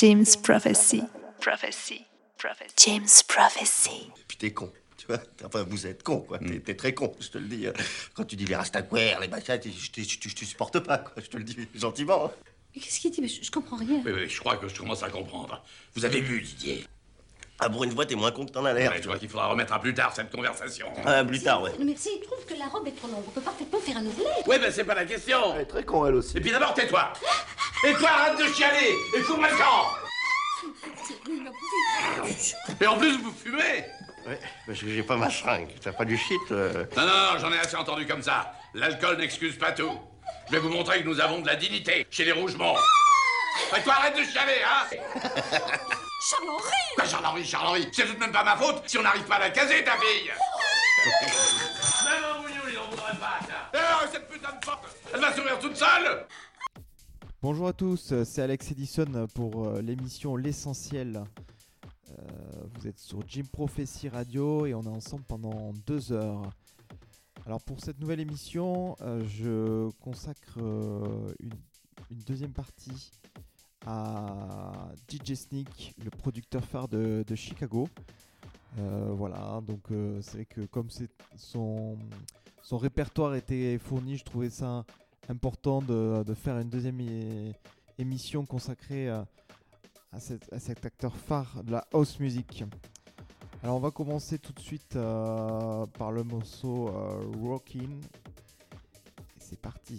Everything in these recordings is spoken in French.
James Prophecy. Prophecy. Prophecy. James Prophecy. Et puis t'es con. Tu vois Enfin, vous êtes con, quoi. T'es- T'es très con, je te le dis. hein. Quand tu dis les rastaquaires, les machins, je te- supporte pas, quoi. Je te le dis gentiment. hein. Mais Qu'est-ce qu'il dit? Mais je, je comprends rien. Oui, oui, je crois que je commence à comprendre. Vous avez bu, Didier? Ah, pour une fois, t'es moins con que t'en as l'air. Ouais, Je crois qu'il faudra remettre à plus tard cette conversation. Ah, plus tard, ouais. Mais s'il trouve que la robe est trop longue, on peut parfaitement faire un ourlet. Oui, ben c'est pas la question. Elle est très con, elle aussi. Et puis d'abord, tais-toi. Et toi, arrête de chialer. Et fous-moi le camp. Et en plus, vous fumez. Ouais, parce que j'ai pas ma seringue. T'as pas du shit euh. Non, non, non, j'en ai assez entendu comme ça. L'alcool n'excuse pas tout. Je vais vous montrer que nous avons de la dignité chez les Rougemont. Et toi, arrête de chialer, hein Charles-Henri Quoi, Charles-Henri, Charles-Henri C'est tout de même pas ma faute si on n'arrive pas à la caser, ta fille Même un bouillon, il en voudrait pas, ça Eh, cette putain de porte Elle va s'ouvrir toute seule Bonjour à tous, c'est Alex Edison pour euh, l'émission L'essentiel. Euh, vous êtes sur Jim Prophecy Radio et on est ensemble pendant deux heures. Alors pour cette nouvelle émission, euh, je consacre euh, une, une deuxième partie à DJ Sneak, le producteur phare de, Chicago. Euh, voilà, donc euh, c'est vrai que comme son, répertoire était fourni, je trouvais ça important de, faire une deuxième émission consacrée à, cet, acteur phare de la house music. Alors on va commencer tout de suite euh, par le morceau Rockin'. C'est parti.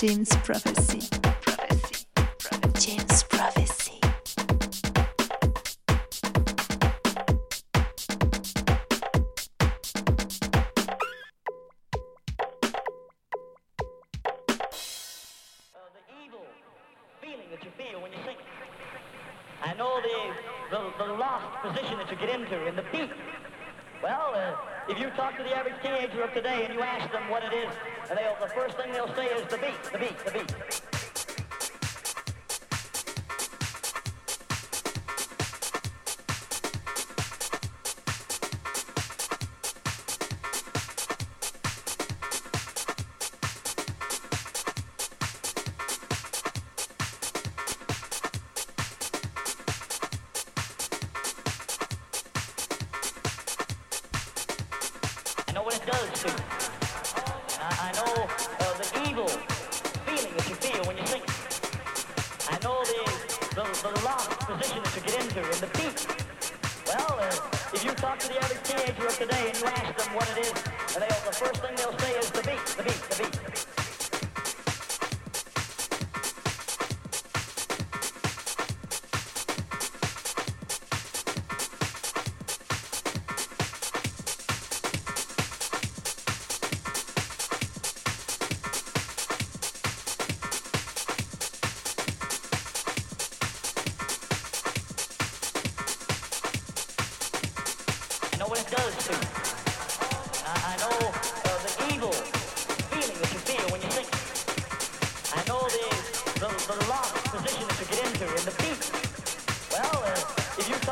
James Prophecy. Prophecy. James Prophecy. the evil feeling that you feel when you sing. I know the, the, the lost position that you get into in the beat. Well, uh, if you talk to the average teenager of today and you ask them what it is, and they'll, the first thing they'll say is the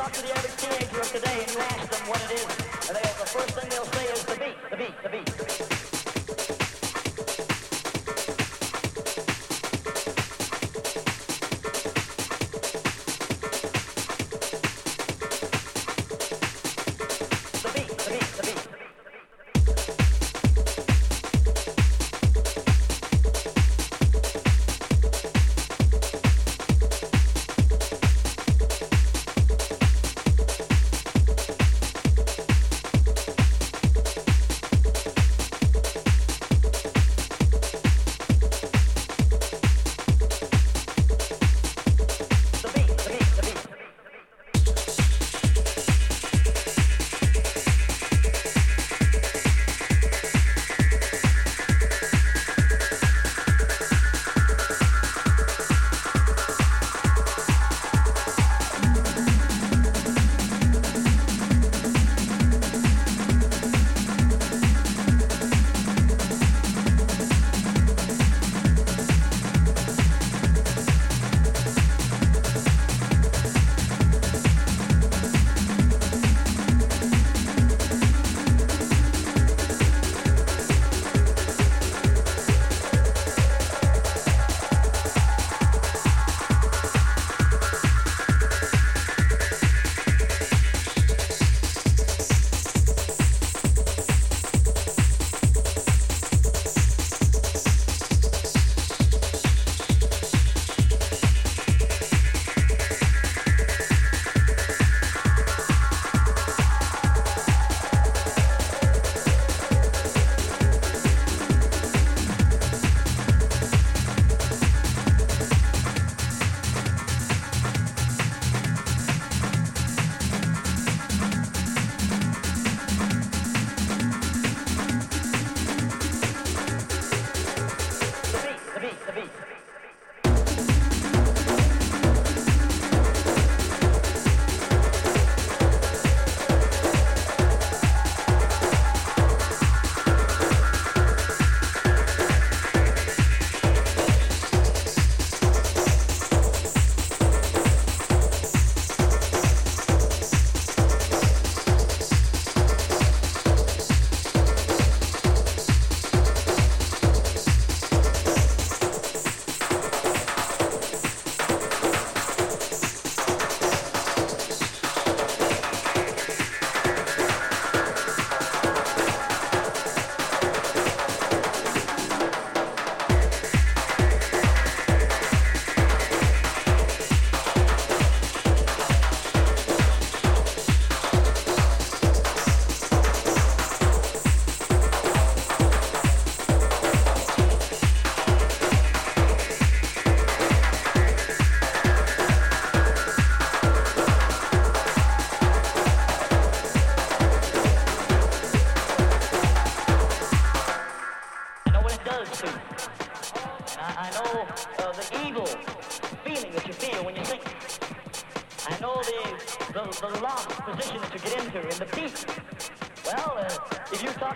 talk to the average teenager of today and you ask them what it is, and they'll, the first thing they'll say is the beat, the beat, the beat, the beat.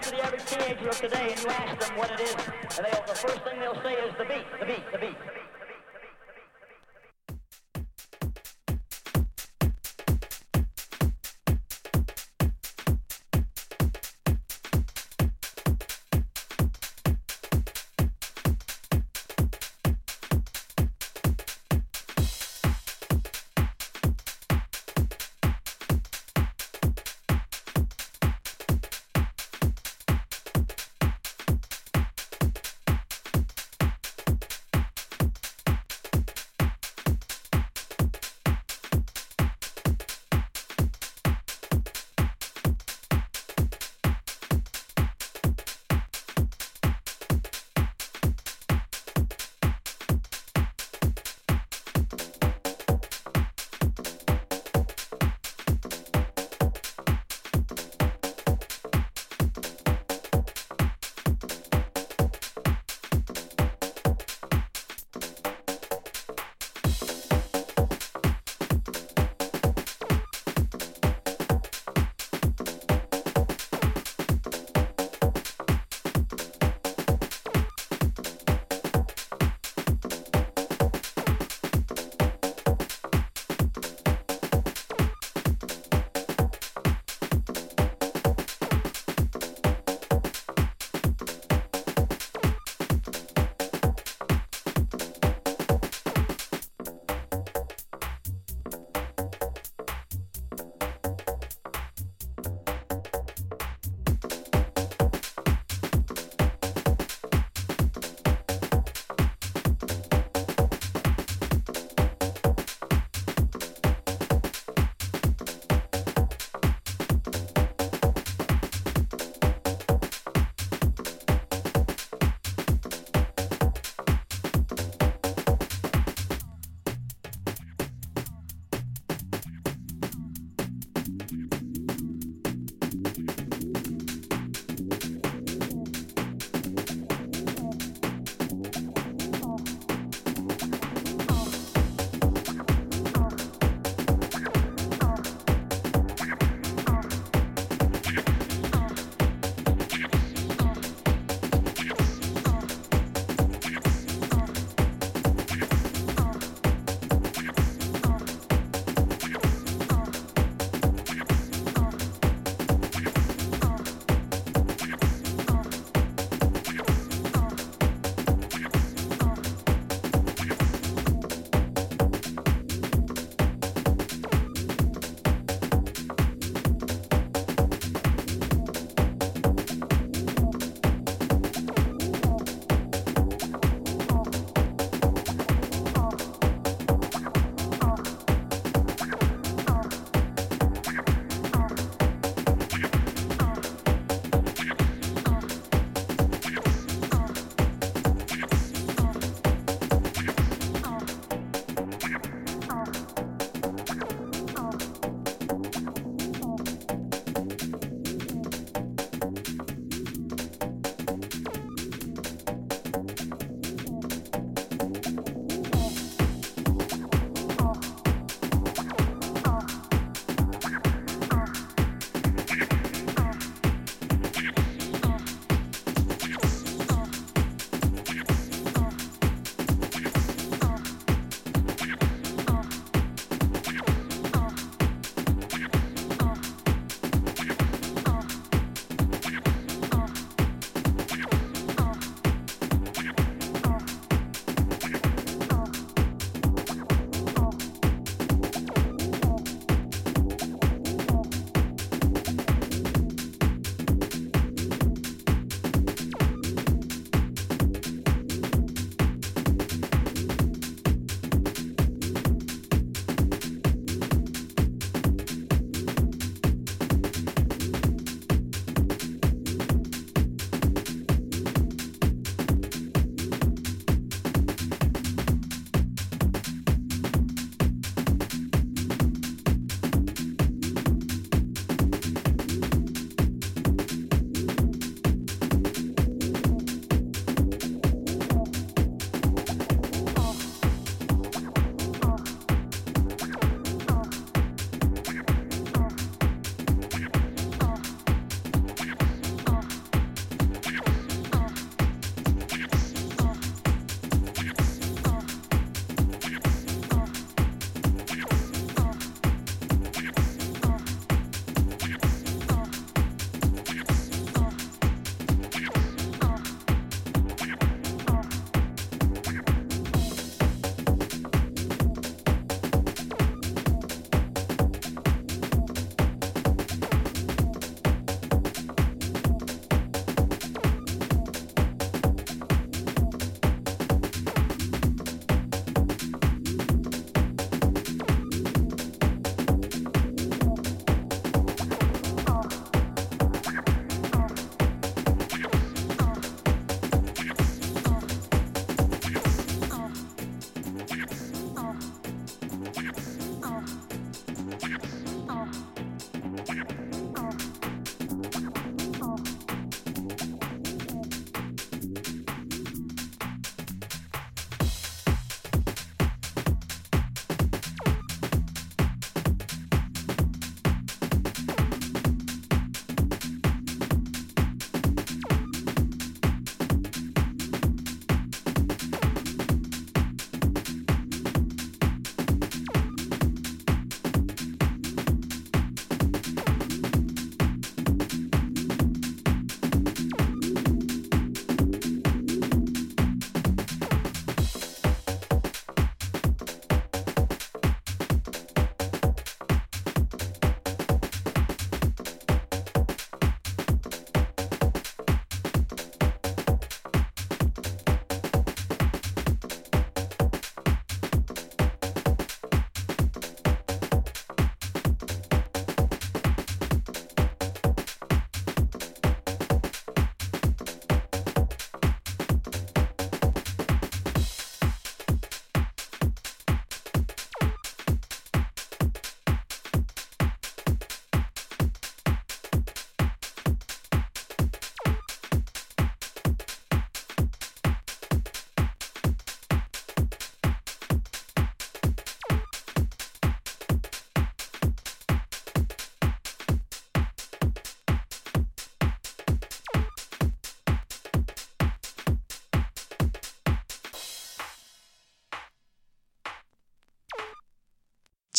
to the average teenager of today and you ask them what it is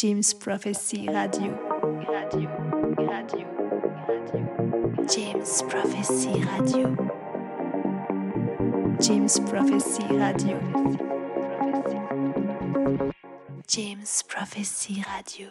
James Prophecy Radio. Radio, radio, radio. James Prophecy Radio. James Prophecy Radio. James Prophecy Radio.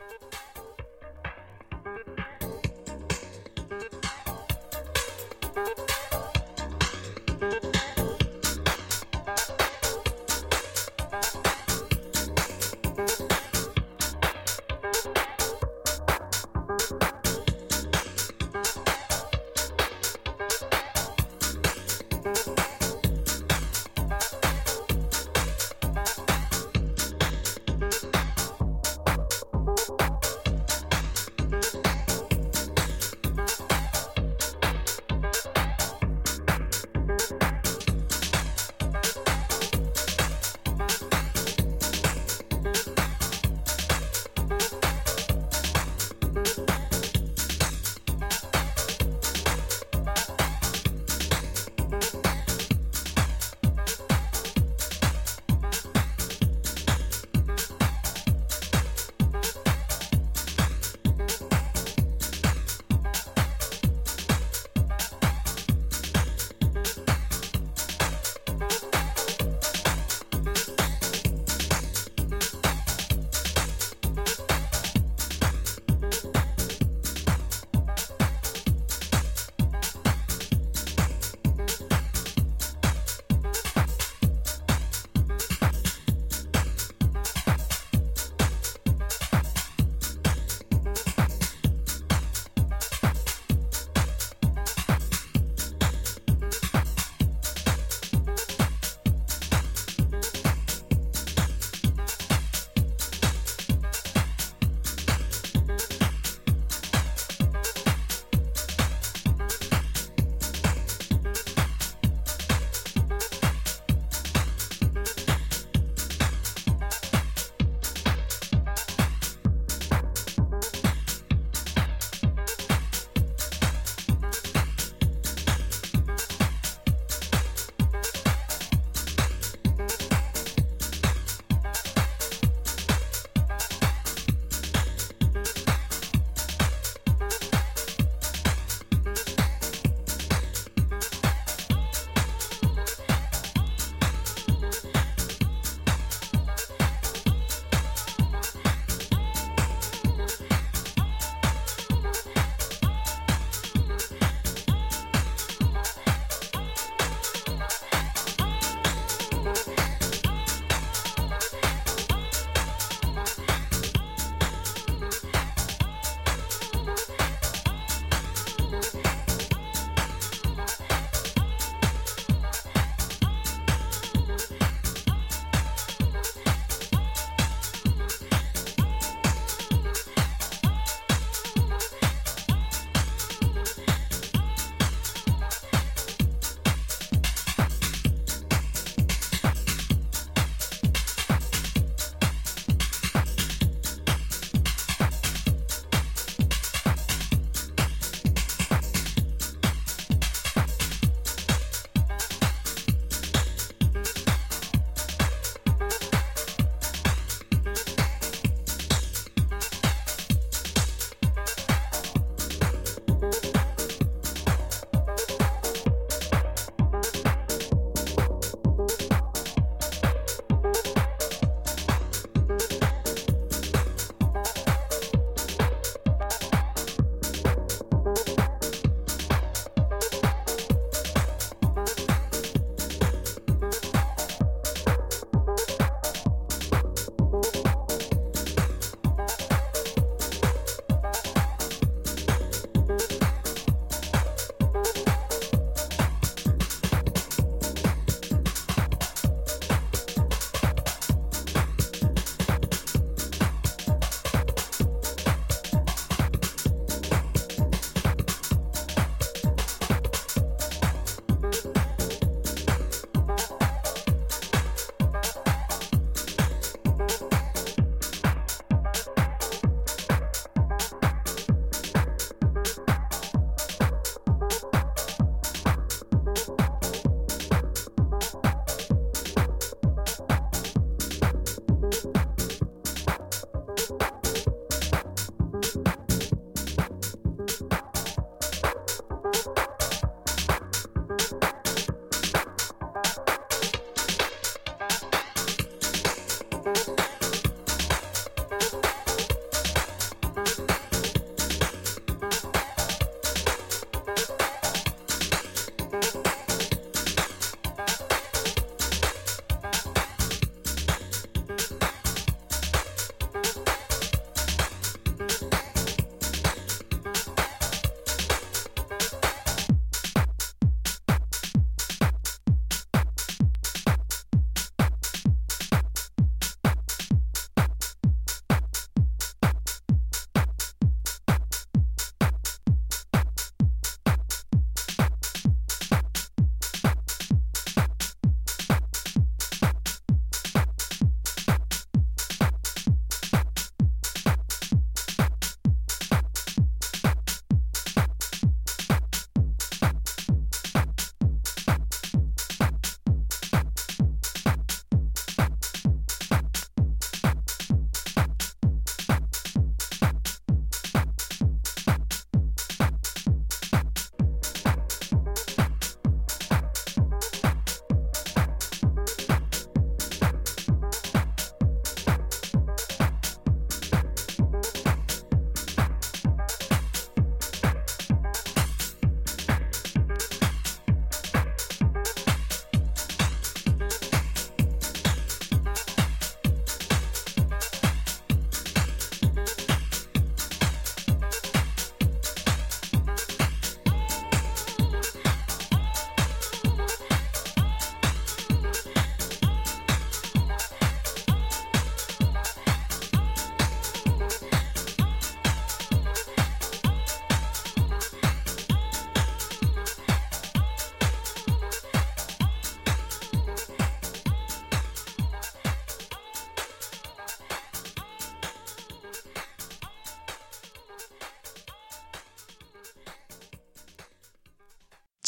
Thank you.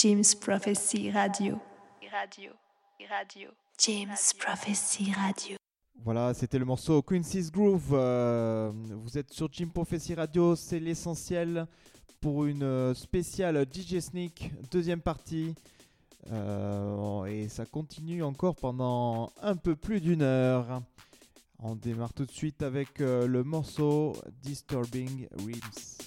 James Prophecy Radio. Radio. Radio. James Prophecy Radio. Voilà, c'était le morceau Quincy's Groove. Euh, vous êtes sur Jim Prophecy Radio, c'est l'essentiel pour une euh, spéciale DJ Sneak, deuxième partie. Euh, et ça continue encore pendant un peu plus d'une heure. On démarre tout de suite avec euh, le morceau Disturbing Rims.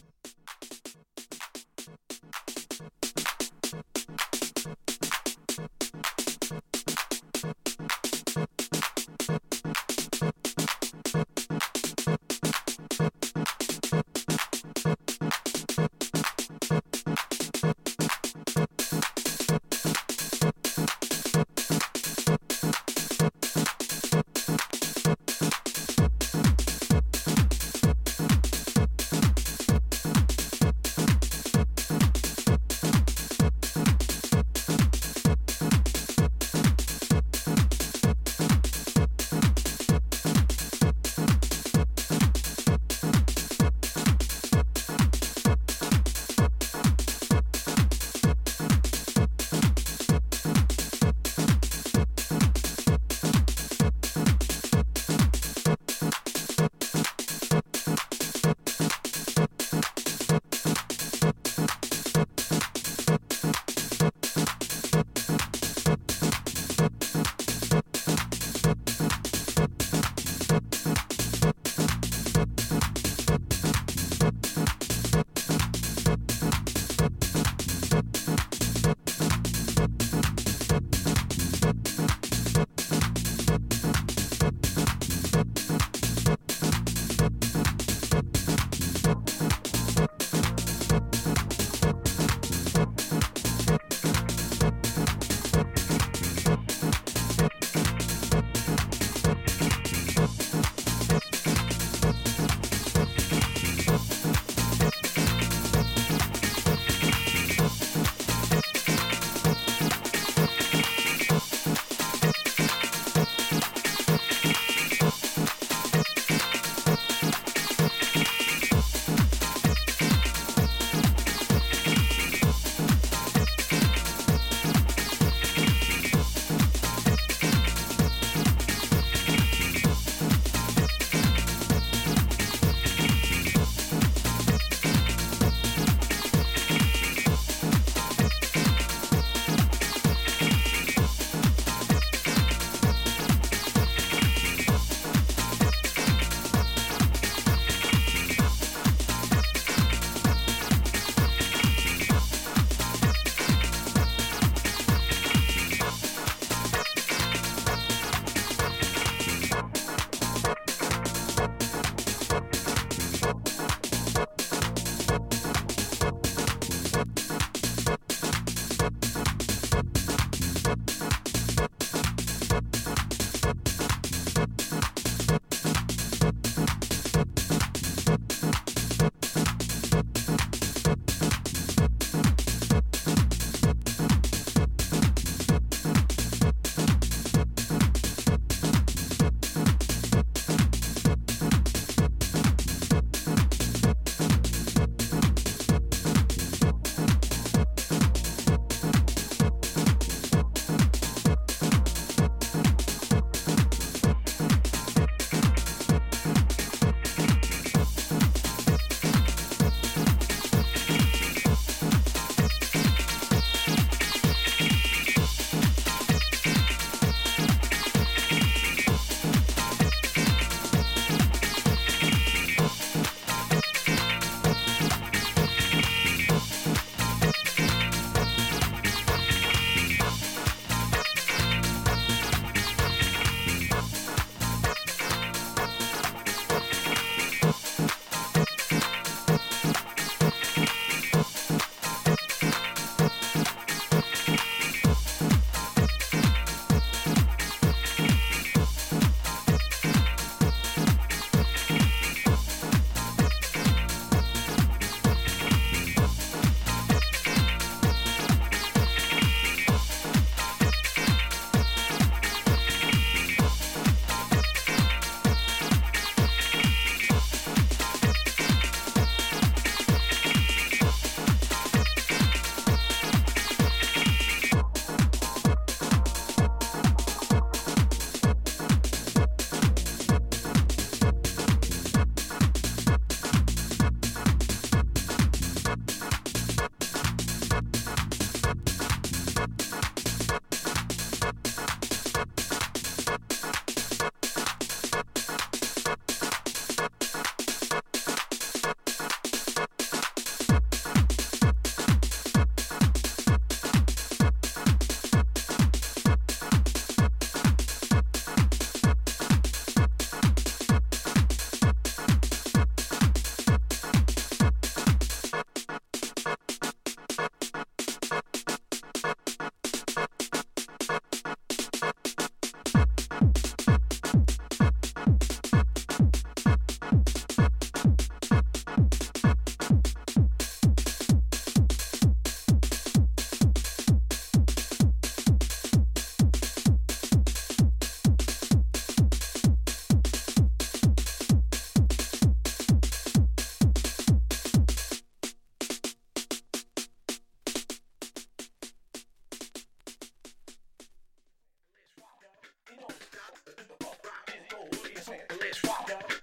你说啥呢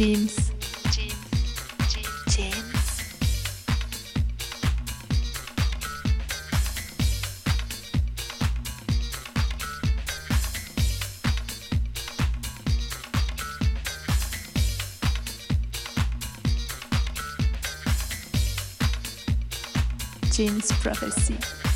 James. James Prophecy.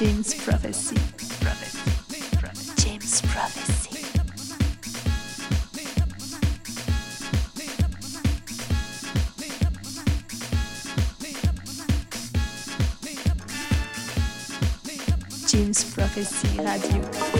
James Prophecy. James Prophecy. James Prophecy Radio.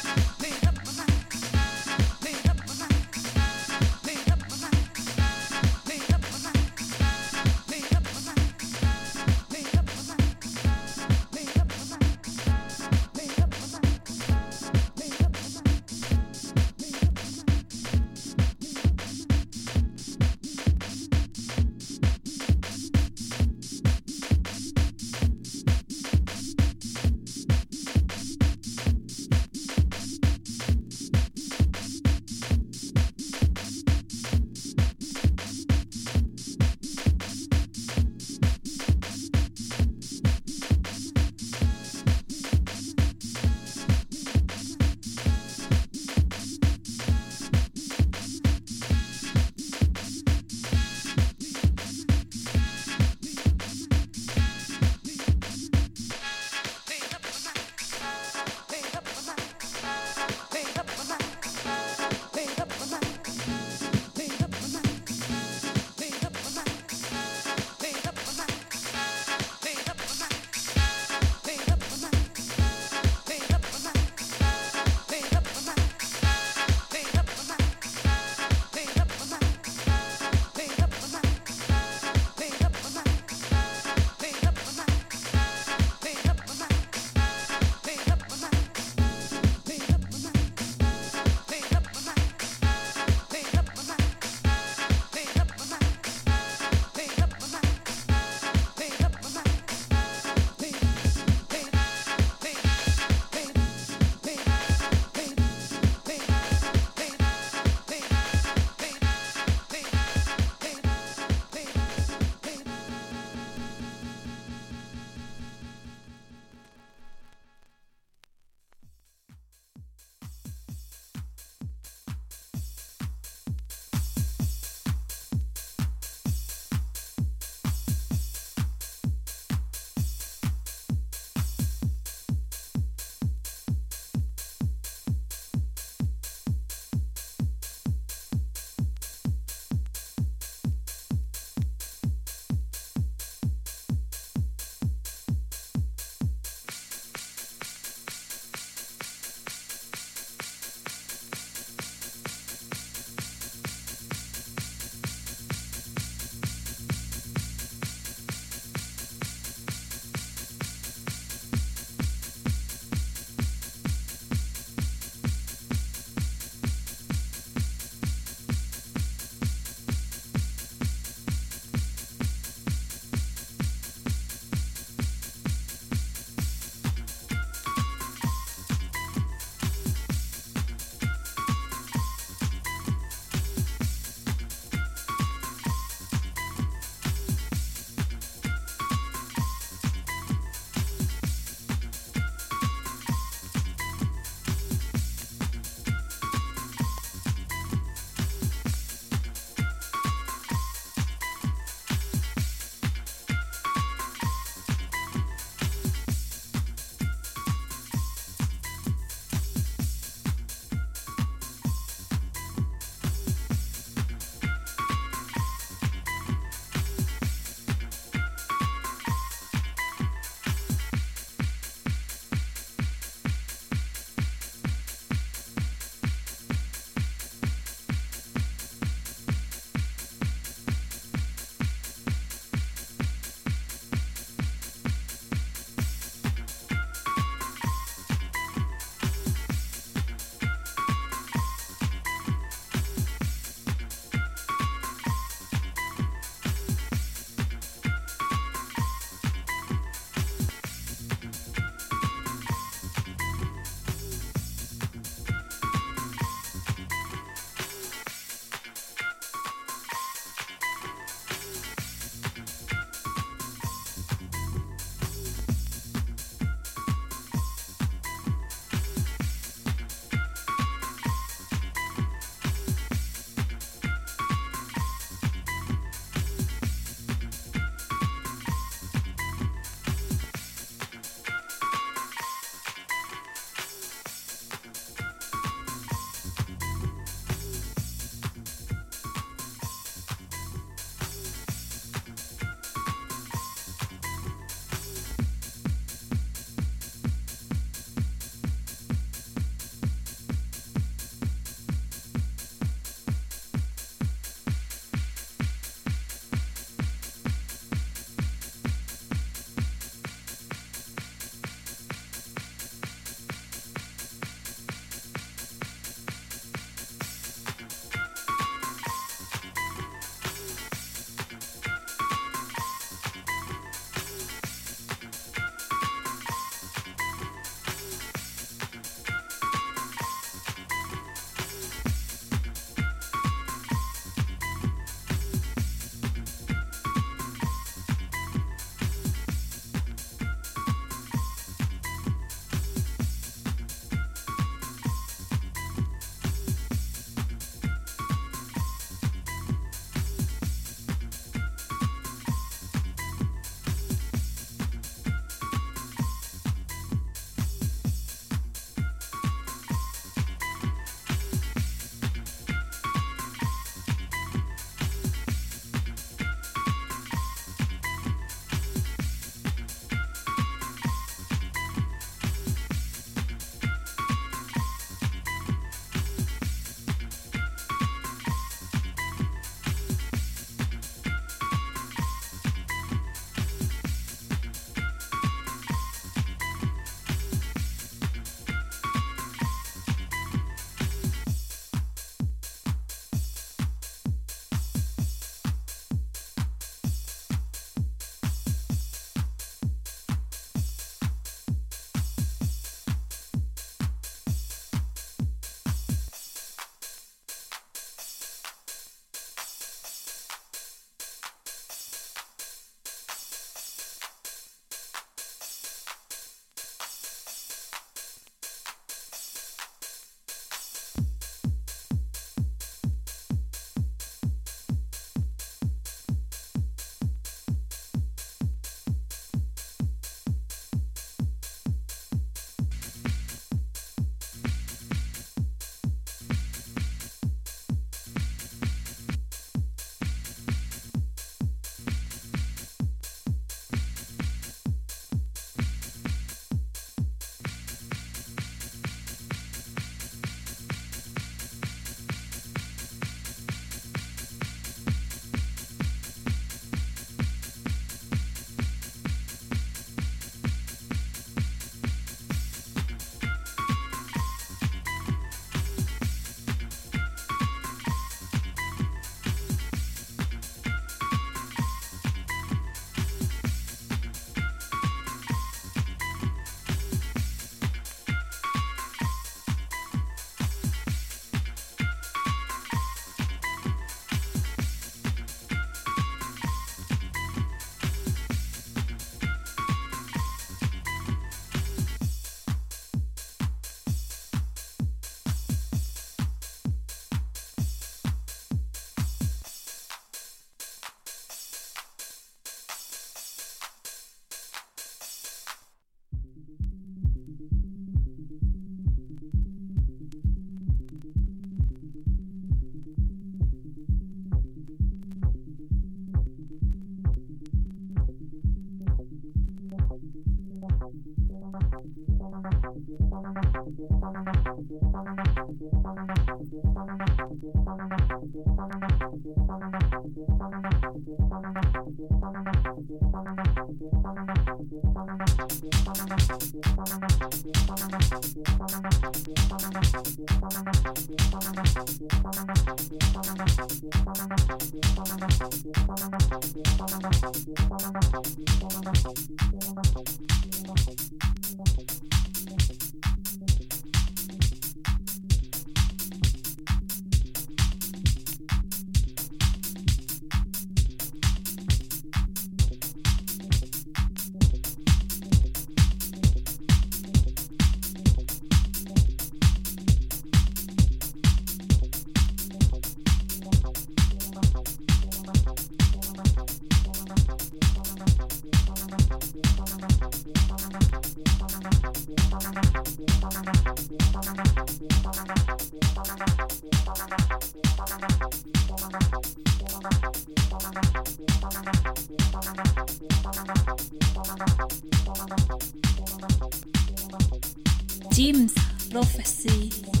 James Prophecy.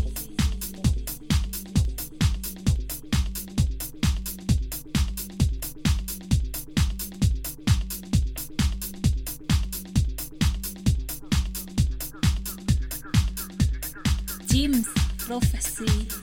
Prophecy.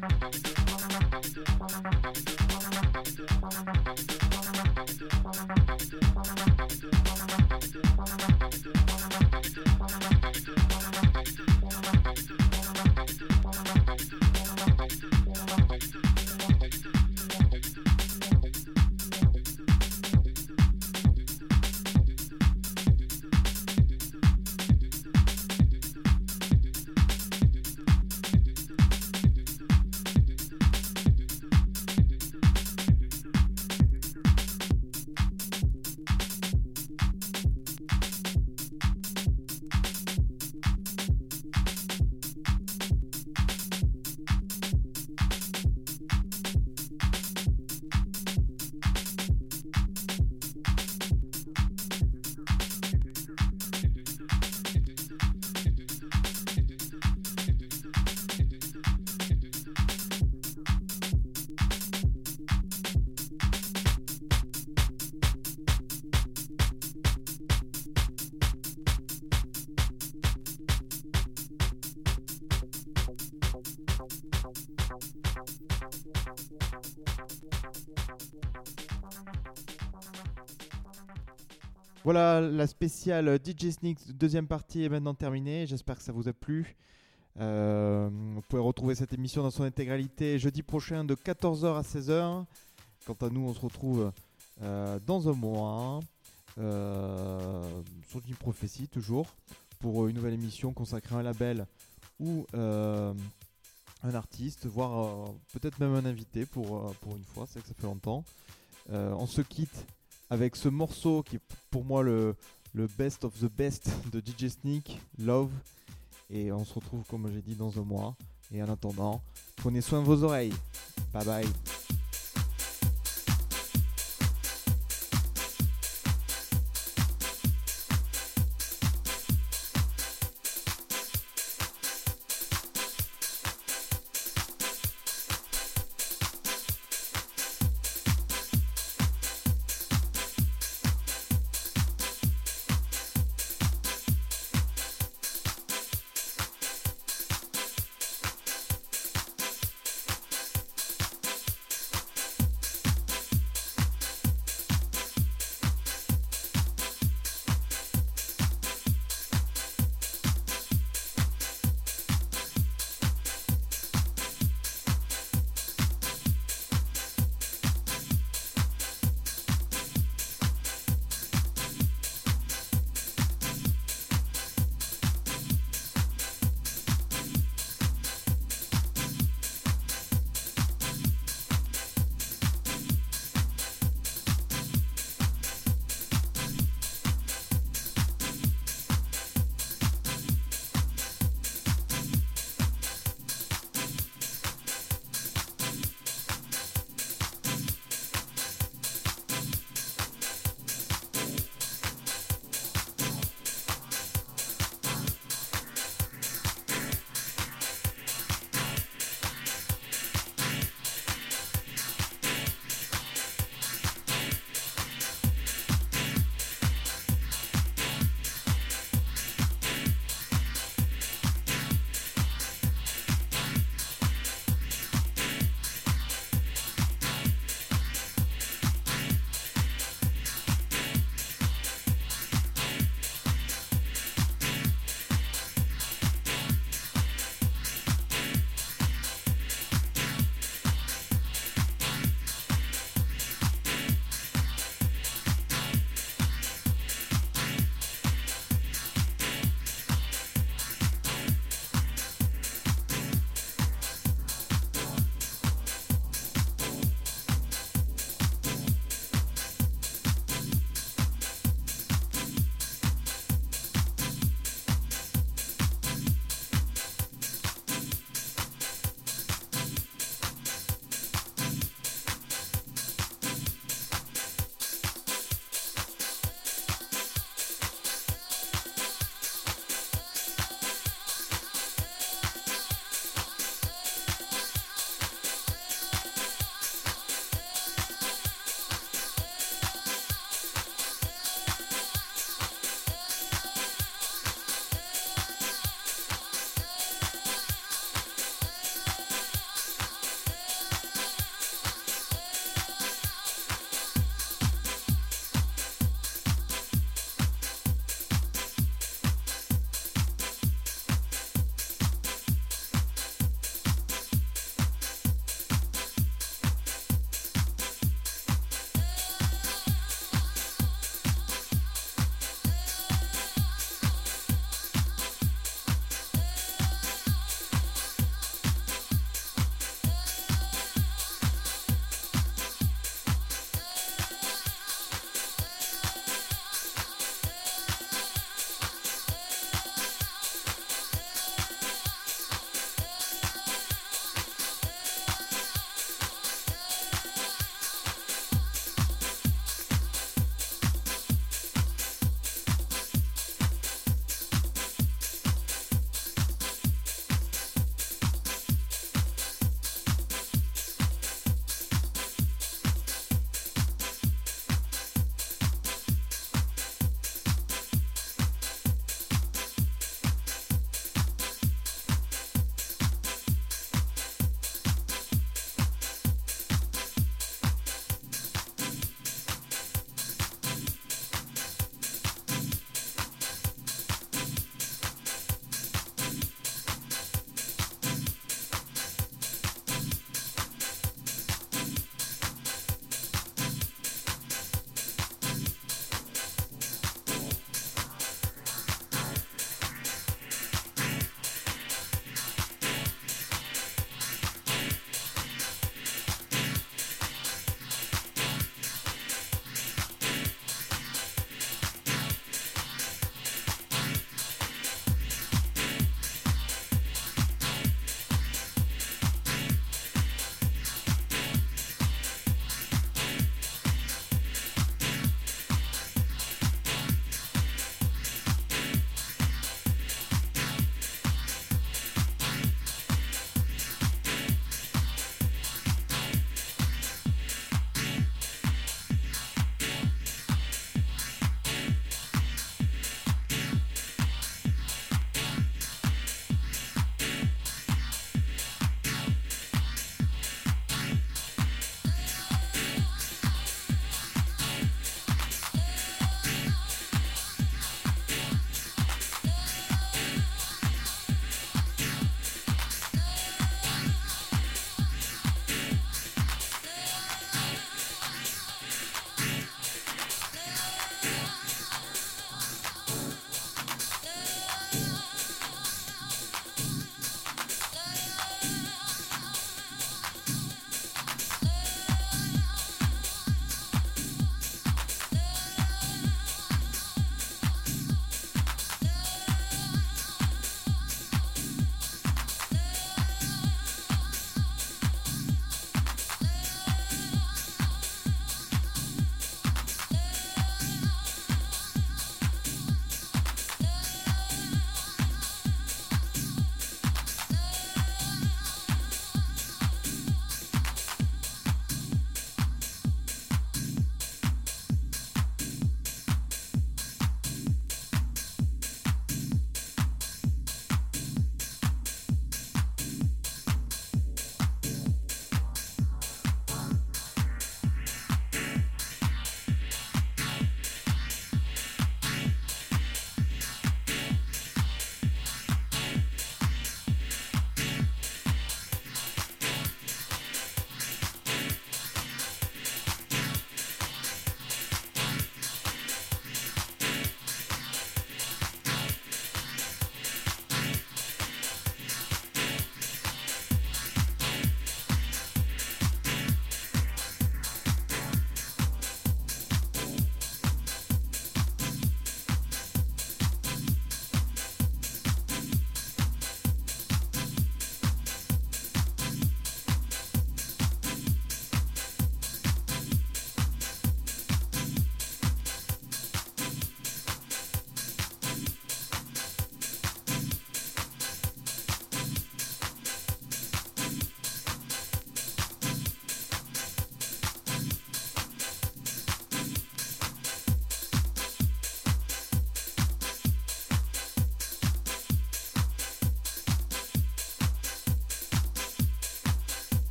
Thank you. Voilà, la spéciale DJ Sneaks deuxième partie est maintenant terminée. J'espère que ça vous a plu. Euh, vous pouvez retrouver cette émission dans son intégralité jeudi prochain de 14h à 16h. Quant à nous, on se retrouve euh, dans un mois euh, sur Jim Prophecy toujours pour une nouvelle émission consacrée à un label ou un artiste, voire peut-être même un invité pour, pour une fois, c'est que ça fait longtemps. On se quitte avec ce morceau qui est pour moi le, le best of the best de DJ Sneak, Love. Et on se retrouve, comme j'ai dit, dans un mois. Et en attendant, prenez soin de vos oreilles. Bye bye.